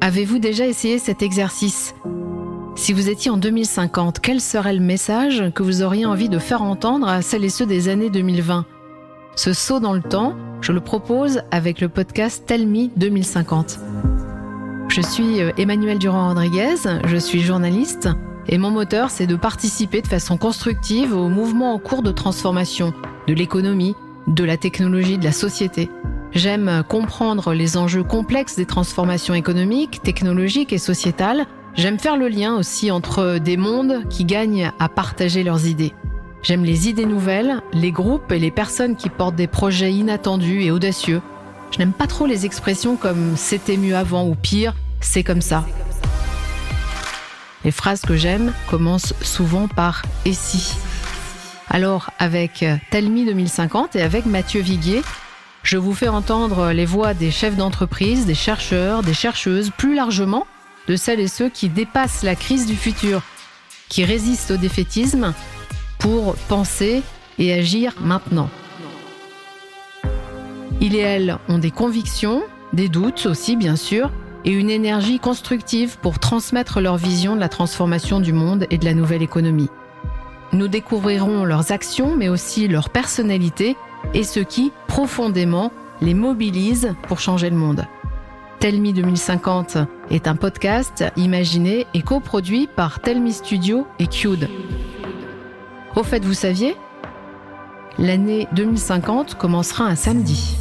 Avez-vous déjà essayé cet exercice? Si vous étiez en 2050, quel serait le message que vous auriez envie de faire entendre à celles et ceux des années 2020 Ce saut dans le temps, je le propose avec le podcast Tell Me 2050. Je suis euh, Emmanuel Durand-Rodriguez, je suis journaliste et mon moteur c'est de participer de façon constructive au mouvement en cours de transformation de l'économie, de la technologie, de la société. J'aime comprendre les enjeux complexes des transformations économiques, technologiques et sociétales. J'aime faire le lien aussi entre des mondes qui gagnent à partager leurs idées. J'aime les idées nouvelles, les groupes et les personnes qui portent des projets inattendus et audacieux. Je n'aime pas trop les expressions comme c'était mieux avant ou pire, c'est comme ça. Les phrases que j'aime commencent souvent par et si. Alors, avec Talmi 2050 et avec Mathieu Viguier, je vous fais entendre les voix des chefs d'entreprise, des chercheurs, des chercheuses, plus largement de celles et ceux qui dépassent la crise du futur, qui résistent au défaitisme pour penser et agir maintenant. Il et elle ont des convictions, des doutes aussi bien sûr, et une énergie constructive pour transmettre leur vision de la transformation du monde et de la nouvelle économie. Nous découvrirons leurs actions, mais aussi leur personnalité et ce qui, profondément, les mobilise pour changer le monde. Telmi 2050 est un podcast imaginé et coproduit par Telmi Studio et Qd. Au fait, vous saviez? L'année 2050 commencera un samedi.